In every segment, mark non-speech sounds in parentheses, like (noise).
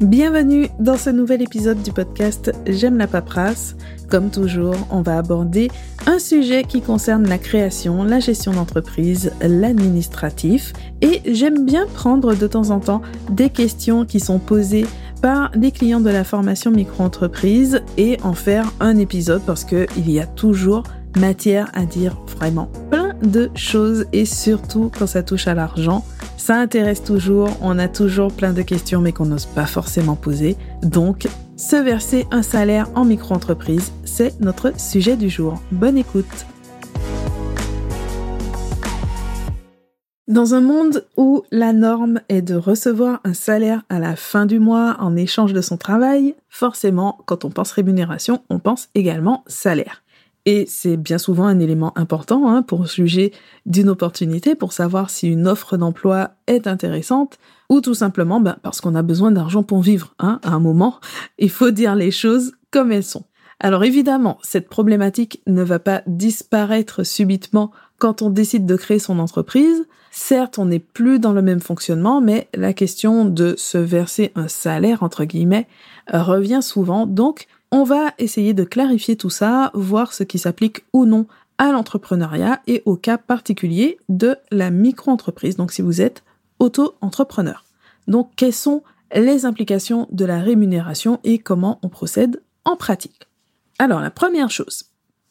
Bienvenue dans ce nouvel épisode du podcast J'aime la paperasse. Comme toujours, on va aborder un sujet qui concerne la création, la gestion d'entreprise, l'administratif et j'aime bien prendre de temps en temps des questions qui sont posées par des clients de la formation micro-entreprise et en faire un épisode parce qu'il y a toujours matière à dire vraiment de choses et surtout quand ça touche à l'argent. Ça intéresse toujours, on a toujours plein de questions mais qu'on n'ose pas forcément poser. Donc, se verser un salaire en micro-entreprise, c'est notre sujet du jour. Bonne écoute Dans un monde où la norme est de recevoir un salaire à la fin du mois en échange de son travail, forcément, quand on pense rémunération, on pense également salaire. Et c'est bien souvent un élément important hein, pour juger d'une opportunité, pour savoir si une offre d'emploi est intéressante, ou tout simplement ben, parce qu'on a besoin d'argent pour vivre. Hein, à un moment, (laughs) il faut dire les choses comme elles sont. Alors évidemment, cette problématique ne va pas disparaître subitement quand on décide de créer son entreprise. Certes, on n'est plus dans le même fonctionnement, mais la question de se verser un salaire, entre guillemets, revient souvent. Donc, on va essayer de clarifier tout ça, voir ce qui s'applique ou non à l'entrepreneuriat et au cas particulier de la micro-entreprise. Donc si vous êtes auto-entrepreneur. Donc quelles sont les implications de la rémunération et comment on procède en pratique? Alors la première chose,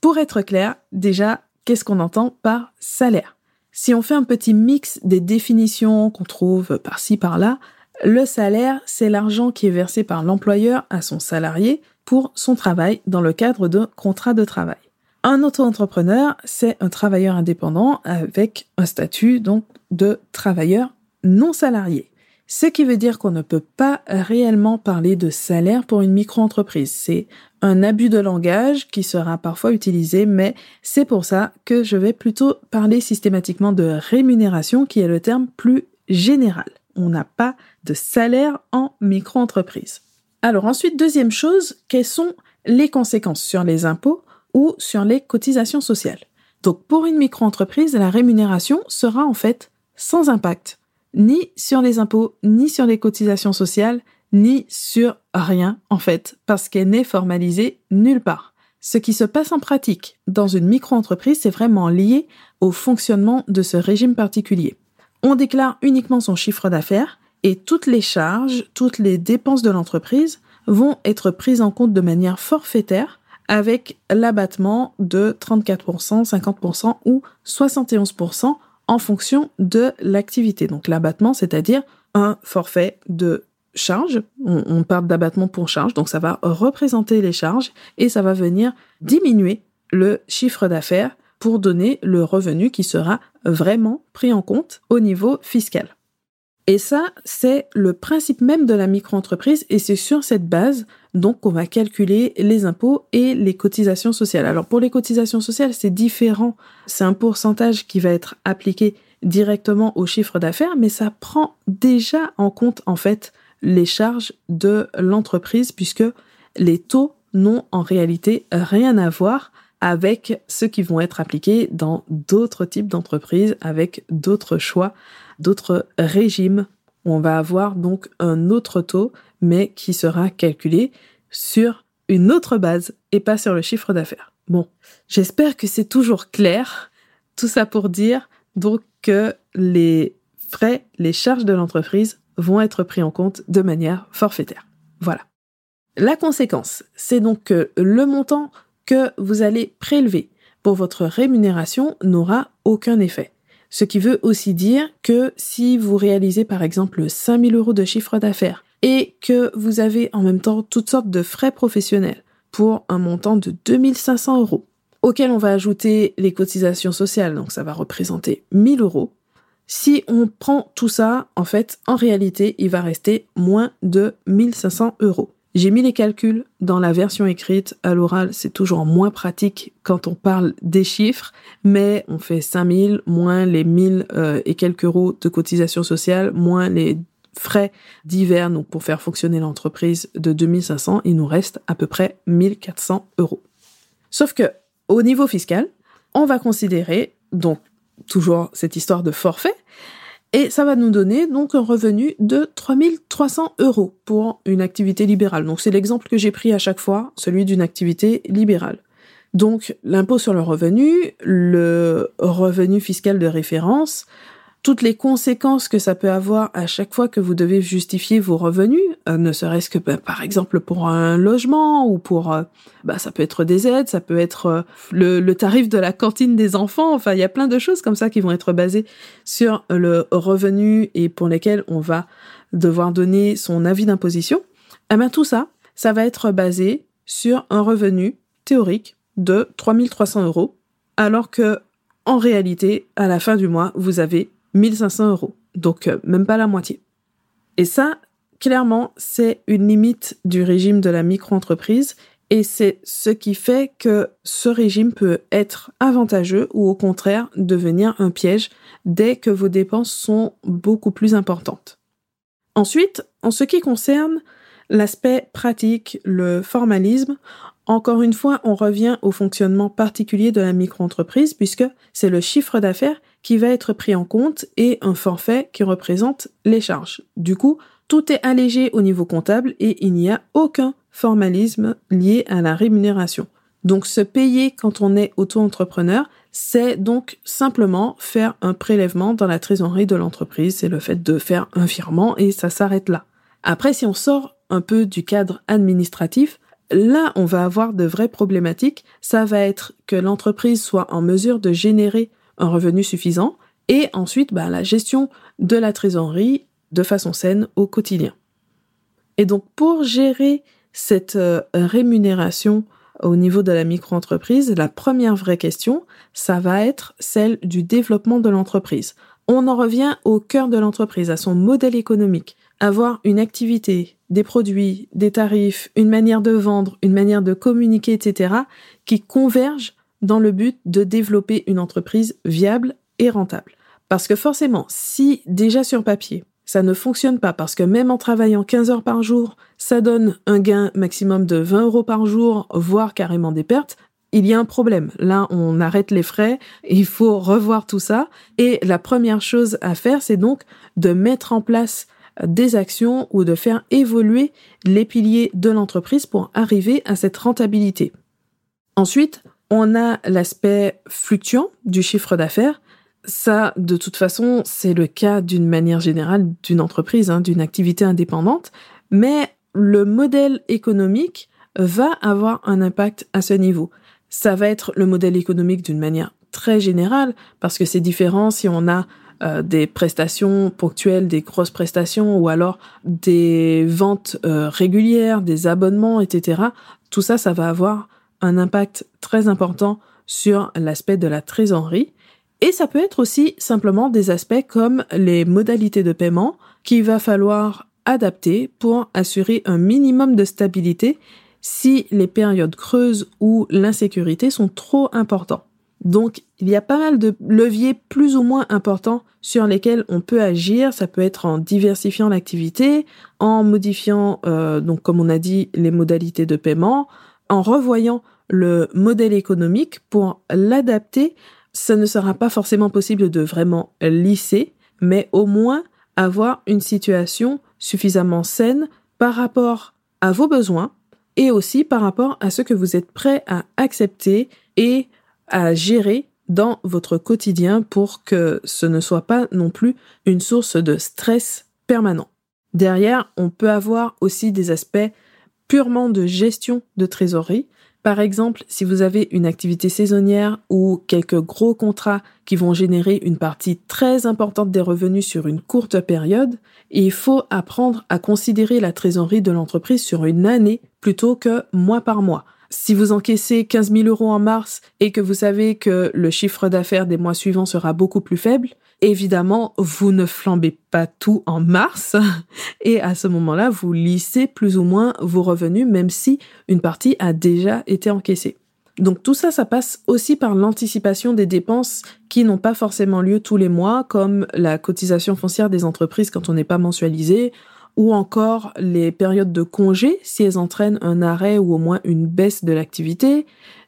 pour être clair, déjà, qu'est-ce qu'on entend par salaire? Si on fait un petit mix des définitions qu'on trouve par-ci par-là, le salaire, c'est l'argent qui est versé par l'employeur à son salarié pour son travail dans le cadre de contrat de travail. Un auto-entrepreneur, c'est un travailleur indépendant avec un statut donc de travailleur non salarié. Ce qui veut dire qu'on ne peut pas réellement parler de salaire pour une micro-entreprise. C'est un abus de langage qui sera parfois utilisé, mais c'est pour ça que je vais plutôt parler systématiquement de rémunération qui est le terme plus général. On n'a pas de salaire en micro-entreprise. Alors ensuite, deuxième chose, quelles sont les conséquences sur les impôts ou sur les cotisations sociales? Donc pour une micro-entreprise, la rémunération sera en fait sans impact, ni sur les impôts, ni sur les cotisations sociales, ni sur rien en fait, parce qu'elle n'est formalisée nulle part. Ce qui se passe en pratique dans une micro-entreprise, c'est vraiment lié au fonctionnement de ce régime particulier. On déclare uniquement son chiffre d'affaires et toutes les charges, toutes les dépenses de l'entreprise vont être prises en compte de manière forfaitaire avec l'abattement de 34%, 50% ou 71% en fonction de l'activité. Donc l'abattement, c'est-à-dire un forfait de charge. On, parle d'abattement pour charge, donc ça va représenter les charges et ça va venir diminuer le chiffre d'affaires pour donner le revenu qui sera vraiment pris en compte au niveau fiscal. Et ça, c'est le principe même de la micro-entreprise et c'est sur cette base donc qu'on va calculer les impôts et les cotisations sociales. Alors pour les cotisations sociales, c'est différent. C'est un pourcentage qui va être appliqué directement au chiffre d'affaires, mais ça prend déjà en compte en fait les charges de l'entreprise puisque les taux n'ont en réalité rien à voir avec ceux qui vont être appliqués dans d'autres types d'entreprises avec d'autres choix d'autres régimes où on va avoir donc un autre taux, mais qui sera calculé sur une autre base et pas sur le chiffre d'affaires. Bon, j'espère que c'est toujours clair. Tout ça pour dire donc que les frais, les charges de l'entreprise vont être pris en compte de manière forfaitaire. Voilà. La conséquence, c'est donc que le montant que vous allez prélever pour votre rémunération n'aura aucun effet. Ce qui veut aussi dire que si vous réalisez par exemple 5000 euros de chiffre d'affaires et que vous avez en même temps toutes sortes de frais professionnels pour un montant de 2500 euros, auquel on va ajouter les cotisations sociales, donc ça va représenter 1000 euros. Si on prend tout ça, en fait, en réalité, il va rester moins de 1500 euros. J'ai mis les calculs dans la version écrite. À l'oral, c'est toujours moins pratique quand on parle des chiffres, mais on fait 5000 moins les 1000 euh, et quelques euros de cotisation sociale, moins les frais divers, donc pour faire fonctionner l'entreprise de 2500, il nous reste à peu près 1400 euros. Sauf que, au niveau fiscal, on va considérer, donc, toujours cette histoire de forfait, Et ça va nous donner donc un revenu de 3300 euros pour une activité libérale. Donc c'est l'exemple que j'ai pris à chaque fois, celui d'une activité libérale. Donc l'impôt sur le revenu, le revenu fiscal de référence, toutes les conséquences que ça peut avoir à chaque fois que vous devez justifier vos revenus, euh, ne serait-ce que bah, par exemple pour un logement ou pour, euh, bah, ça peut être des aides, ça peut être euh, le, le, tarif de la cantine des enfants, enfin il y a plein de choses comme ça qui vont être basées sur le revenu et pour lesquelles on va devoir donner son avis d'imposition. Eh bien tout ça, ça va être basé sur un revenu théorique de 3300 euros, alors que en réalité, à la fin du mois, vous avez 1500 euros. Donc, euh, même pas la moitié. Et ça, clairement, c'est une limite du régime de la micro-entreprise et c'est ce qui fait que ce régime peut être avantageux ou au contraire devenir un piège dès que vos dépenses sont beaucoup plus importantes. Ensuite, en ce qui concerne l'aspect pratique, le formalisme, encore une fois, on revient au fonctionnement particulier de la micro-entreprise puisque c'est le chiffre d'affaires qui va être pris en compte et un forfait qui représente les charges. Du coup, tout est allégé au niveau comptable et il n'y a aucun formalisme lié à la rémunération. Donc se payer quand on est auto-entrepreneur, c'est donc simplement faire un prélèvement dans la trésorerie de l'entreprise, c'est le fait de faire un virement et ça s'arrête là. Après, si on sort un peu du cadre administratif, là, on va avoir de vraies problématiques. Ça va être que l'entreprise soit en mesure de générer un revenu suffisant, et ensuite bah, la gestion de la trésorerie de façon saine au quotidien. Et donc pour gérer cette euh, rémunération au niveau de la micro-entreprise, la première vraie question, ça va être celle du développement de l'entreprise. On en revient au cœur de l'entreprise, à son modèle économique. Avoir une activité, des produits, des tarifs, une manière de vendre, une manière de communiquer, etc., qui convergent dans le but de développer une entreprise viable et rentable. Parce que forcément, si déjà sur papier, ça ne fonctionne pas parce que même en travaillant 15 heures par jour, ça donne un gain maximum de 20 euros par jour, voire carrément des pertes, il y a un problème. Là, on arrête les frais, il faut revoir tout ça. Et la première chose à faire, c'est donc de mettre en place des actions ou de faire évoluer les piliers de l'entreprise pour arriver à cette rentabilité. Ensuite, on a l'aspect fluctuant du chiffre d'affaires. Ça, de toute façon, c'est le cas d'une manière générale d'une entreprise, hein, d'une activité indépendante. Mais le modèle économique va avoir un impact à ce niveau. Ça va être le modèle économique d'une manière très générale, parce que c'est différent si on a euh, des prestations ponctuelles, des grosses prestations, ou alors des ventes euh, régulières, des abonnements, etc. Tout ça, ça va avoir un impact très important sur l'aspect de la trésorerie. Et ça peut être aussi simplement des aspects comme les modalités de paiement qu'il va falloir adapter pour assurer un minimum de stabilité si les périodes creuses ou l'insécurité sont trop importants. Donc, il y a pas mal de leviers plus ou moins importants sur lesquels on peut agir. Ça peut être en diversifiant l'activité, en modifiant, euh, donc comme on a dit, les modalités de paiement, en revoyant le modèle économique pour l'adapter. Ça ne sera pas forcément possible de vraiment lisser, mais au moins avoir une situation suffisamment saine par rapport à vos besoins et aussi par rapport à ce que vous êtes prêt à accepter et à gérer dans votre quotidien pour que ce ne soit pas non plus une source de stress permanent. Derrière, on peut avoir aussi des aspects purement de gestion de trésorerie, par exemple, si vous avez une activité saisonnière ou quelques gros contrats qui vont générer une partie très importante des revenus sur une courte période, il faut apprendre à considérer la trésorerie de l'entreprise sur une année plutôt que mois par mois. Si vous encaissez 15 000 euros en mars et que vous savez que le chiffre d'affaires des mois suivants sera beaucoup plus faible, Évidemment, vous ne flambez pas tout en mars (laughs) et à ce moment-là, vous lissez plus ou moins vos revenus, même si une partie a déjà été encaissée. Donc tout ça, ça passe aussi par l'anticipation des dépenses qui n'ont pas forcément lieu tous les mois, comme la cotisation foncière des entreprises quand on n'est pas mensualisé, ou encore les périodes de congé si elles entraînent un arrêt ou au moins une baisse de l'activité,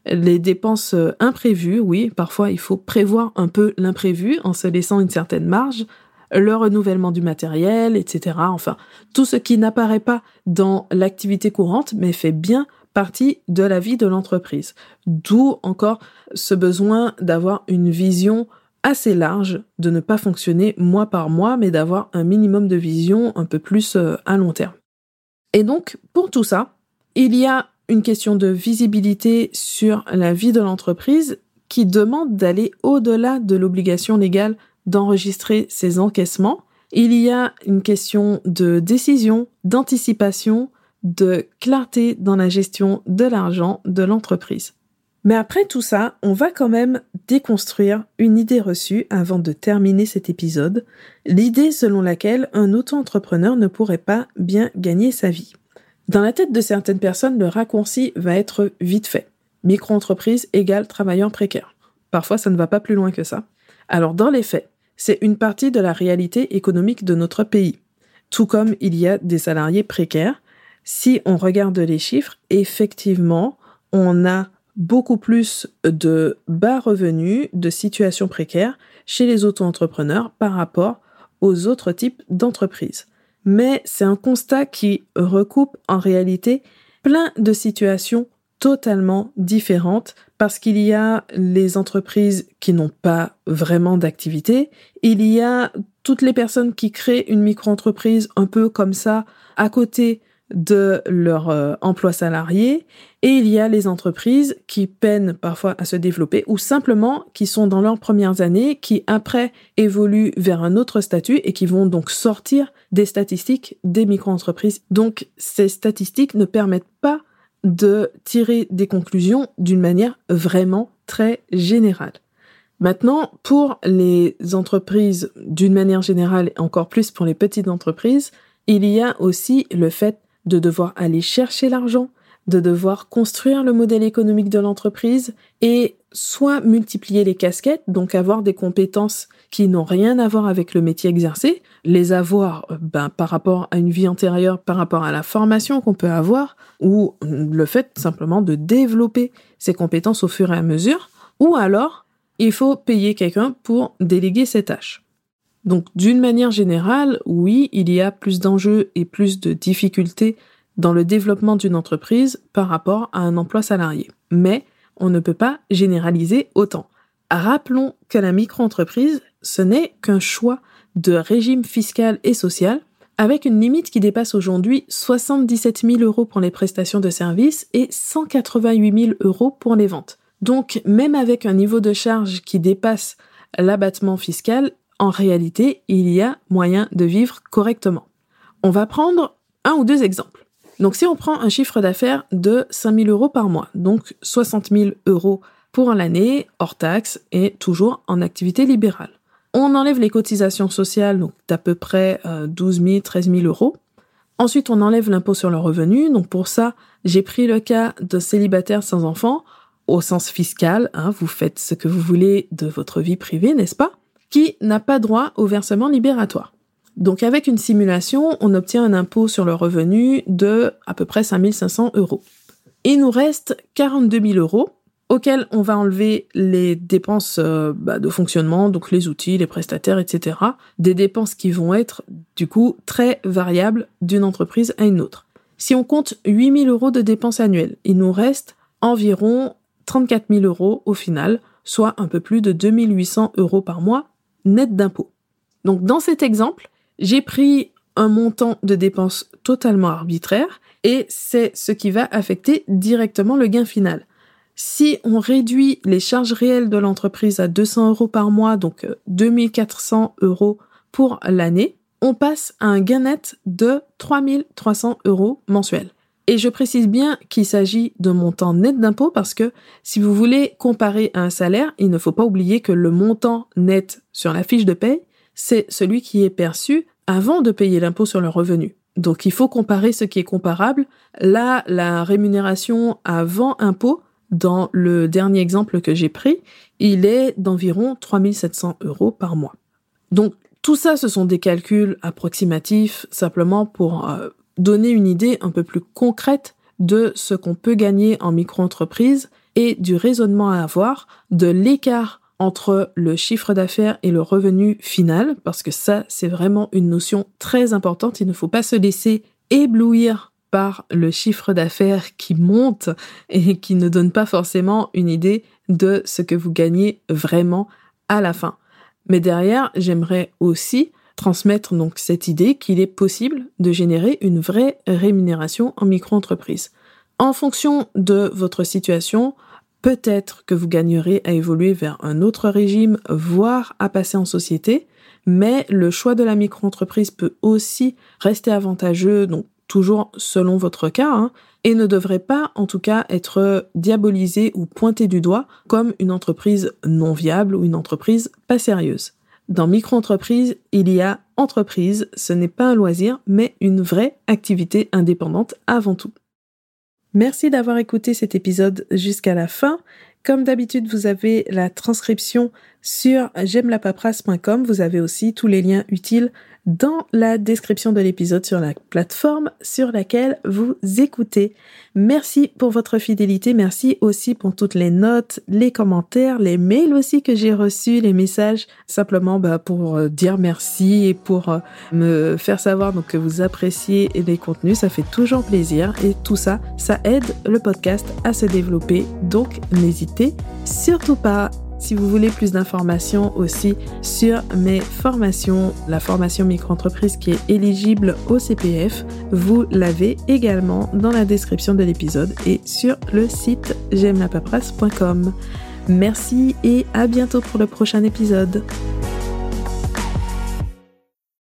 les dépenses imprévues, oui, parfois il faut prévoir un peu l'imprévu en se laissant une certaine marge. le renouvellement du matériel, etc. Enfin, tout ce qui n'apparaît pas dans l'activité courante, mais fait bien partie de la vie de l'entreprise. D'où encore ce besoin d'avoir une vision assez large, de ne pas fonctionner mois par mois, mais d'avoir un minimum de vision un peu plus euh, à long terme. Et donc, pour tout ça, il y a une question de visibilité sur la vie de l'entreprise qui demande d'aller au-delà de l'obligation légale d'enregistrer ses encaissements. Il y a une question de décision, d'anticipation, de clarté dans la gestion de l'argent de l'entreprise. Mais après tout ça, on va quand même déconstruire une idée reçue avant de terminer cet épisode, l'idée selon laquelle un auto-entrepreneur ne pourrait pas bien gagner sa vie. Dans la tête de certaines personnes, le raccourci va être vite fait. Micro-entreprise égale travailleur précaire. Parfois, ça ne va pas plus loin que ça. Alors, dans les faits, c'est une partie de la réalité économique de notre pays. Tout comme il y a des salariés précaires, si on regarde les chiffres, effectivement, on a beaucoup plus de bas revenus, de situations précaires chez les auto-entrepreneurs par rapport aux autres types d'entreprises. Mais c'est un constat qui recoupe en réalité plein de situations totalement différentes parce qu'il y a les entreprises qui n'ont pas vraiment d'activité, il y a toutes les personnes qui créent une micro-entreprise un peu comme ça à côté de leur euh, emploi salarié et il y a les entreprises qui peinent parfois à se développer ou simplement qui sont dans leurs premières années, qui après évoluent vers un autre statut et qui vont donc sortir des statistiques des micro-entreprises. Donc ces statistiques ne permettent pas de tirer des conclusions d'une manière vraiment très générale. Maintenant, pour les entreprises d'une manière générale, et encore plus pour les petites entreprises, il y a aussi le fait de devoir aller chercher l'argent, de devoir construire le modèle économique de l'entreprise et soit multiplier les casquettes, donc avoir des compétences qui n'ont rien à voir avec le métier exercé, les avoir euh, ben, par rapport à une vie antérieure, par rapport à la formation qu'on peut avoir, ou le fait simplement de développer ces compétences au fur et à mesure, ou alors il faut payer quelqu'un pour déléguer ces tâches. Donc d'une manière générale, oui, il y a plus d'enjeux et plus de difficultés dans le développement d'une entreprise par rapport à un emploi salarié. Mais on ne peut pas généraliser autant. Rappelons que la micro-entreprise, ce n'est qu'un choix de régime fiscal et social avec une limite qui dépasse aujourd'hui 77 000 euros pour les prestations de services et 188 000 euros pour les ventes. Donc même avec un niveau de charge qui dépasse l'abattement fiscal, en réalité, il y a moyen de vivre correctement. On va prendre un ou deux exemples. Donc si on prend un chiffre d'affaires de 5 000 euros par mois, donc 60 000 euros pour l'année, hors taxe et toujours en activité libérale. On enlève les cotisations sociales, donc d'à peu près 12 000, 13 000 euros. Ensuite, on enlève l'impôt sur le revenu. Donc pour ça, j'ai pris le cas de célibataire sans enfant au sens fiscal. Hein, vous faites ce que vous voulez de votre vie privée, n'est-ce pas? Qui n'a pas droit au versement libératoire. Donc avec une simulation, on obtient un impôt sur le revenu de à peu près 5500 euros. Il nous reste 42 000 euros auxquels on va enlever les dépenses euh, bah, de fonctionnement, donc les outils, les prestataires, etc. Des dépenses qui vont être du coup très variables d'une entreprise à une autre. Si on compte 8 000 euros de dépenses annuelles, il nous reste environ 34 000 euros au final, soit un peu plus de 2800 euros par mois net d'impôts. Donc dans cet exemple, j'ai pris un montant de dépenses totalement arbitraire et c'est ce qui va affecter directement le gain final. Si on réduit les charges réelles de l'entreprise à 200 euros par mois, donc 2400 euh, euros pour l'année, on passe à un gain net de 3300 euros mensuels. Et je précise bien qu'il s'agit de montant net d'impôt parce que si vous voulez comparer à un salaire, il ne faut pas oublier que le montant net sur la fiche de paie, c'est celui qui est perçu avant de payer l'impôt sur le revenu. Donc il faut comparer ce qui est comparable. Là, la rémunération avant impôt, dans le dernier exemple que j'ai pris, il est d'environ 3700 euros par mois. Donc tout ça, ce sont des calculs approximatifs, simplement pour euh, donner une idée un peu plus concrète de ce qu'on peut gagner en micro-entreprise et du raisonnement à avoir, de l'écart entre le chiffre d'affaires et le revenu final, parce que ça, c'est vraiment une notion très importante. Il ne faut pas se laisser éblouir par le chiffre d'affaires qui monte et qui ne donne pas forcément une idée de ce que vous gagnez vraiment à la fin. Mais derrière, j'aimerais aussi transmettre donc cette idée qu'il est possible de générer une vraie rémunération en micro-entreprise. En fonction de votre situation, peut-être que vous gagnerez à évoluer vers un autre régime, voire à passer en société, mais le choix de la micro-entreprise peut aussi rester avantageux, donc toujours selon votre cas, hein, et ne devrait pas en tout cas être diabolisé ou pointé du doigt comme une entreprise non viable ou une entreprise pas sérieuse. Dans micro-entreprise, il y a entreprise, ce n'est pas un loisir, mais une vraie activité indépendante avant tout. Merci d'avoir écouté cet épisode jusqu'à la fin. Comme d'habitude, vous avez la transcription sur j'aime la Vous avez aussi tous les liens utiles dans la description de l'épisode sur la plateforme sur laquelle vous écoutez. Merci pour votre fidélité, merci aussi pour toutes les notes, les commentaires, les mails aussi que j'ai reçus, les messages, simplement bah, pour euh, dire merci et pour euh, me faire savoir que vous appréciez les contenus, ça fait toujours plaisir et tout ça, ça aide le podcast à se développer. Donc n'hésitez surtout pas si vous voulez plus d'informations aussi sur mes formations, la formation micro-entreprise qui est éligible au CPF, vous l'avez également dans la description de l'épisode et sur le site j'aime la Merci et à bientôt pour le prochain épisode.